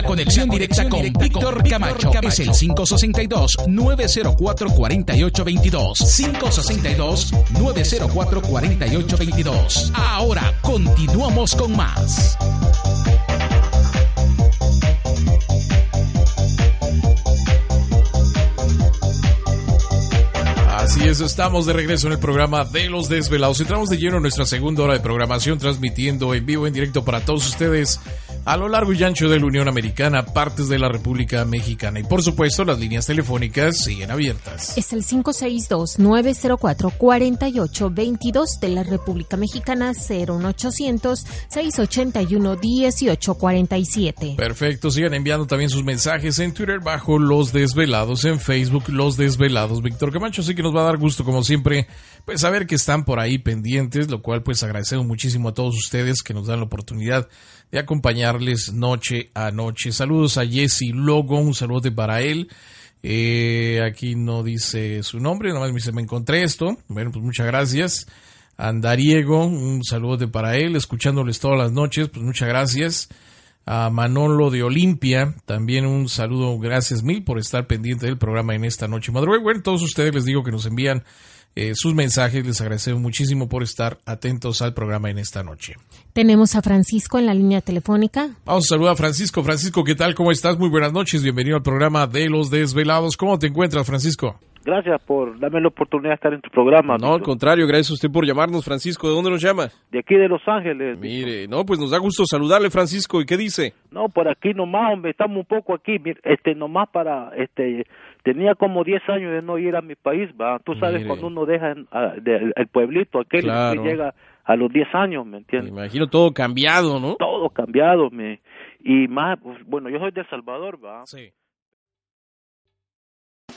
La conexión directa con Víctor Camacho es el 562-904-4822. 562-904-4822. Ahora continuamos con más. Así es, estamos de regreso en el programa de los desvelados. Entramos de lleno en nuestra segunda hora de programación, transmitiendo en vivo, en directo para todos ustedes a lo largo y ancho de la Unión Americana, partes de la República Mexicana. Y por supuesto, las líneas telefónicas siguen abiertas. Es el 562-904-4822 de la República Mexicana, 01800-681-1847. Perfecto, sigan enviando también sus mensajes en Twitter bajo Los Desvelados, en Facebook Los Desvelados. Víctor Camacho, sí que nos va a dar gusto, como siempre, pues saber que están por ahí pendientes, lo cual pues agradecemos muchísimo a todos ustedes que nos dan la oportunidad de acompañarles noche a noche. Saludos a Jesse Logo, un saludo para él. Eh, aquí no dice su nombre, nada más me dice, me encontré esto. Bueno, pues muchas gracias. Andariego, un saludo para él, escuchándoles todas las noches, pues muchas gracias. A Manolo de Olimpia, también un saludo, gracias mil por estar pendiente del programa en esta noche. Madruga, bueno, todos ustedes les digo que nos envían eh, sus mensajes. Les agradecemos muchísimo por estar atentos al programa en esta noche. Tenemos a Francisco en la línea telefónica. Vamos a saludar a Francisco. Francisco, ¿qué tal? ¿Cómo estás? Muy buenas noches. Bienvenido al programa de Los Desvelados. ¿Cómo te encuentras, Francisco? Gracias por darme la oportunidad de estar en tu programa. No, al contrario, gracias a usted por llamarnos, Francisco. ¿De dónde nos llama? De aquí de Los Ángeles. Mire, no, pues nos da gusto saludarle, Francisco. ¿Y qué dice? No, por aquí nomás, hombre, estamos un poco aquí, este, nomás para, este, tenía como 10 años de no ir a mi país, va. Tú sabes Mire. cuando uno deja a, de, el pueblito aquel Claro. que llega a los 10 años, ¿me Me entiendes? imagino todo cambiado, ¿no? Todo cambiado, me. Y más, pues, bueno, yo soy de El Salvador, va. Sí.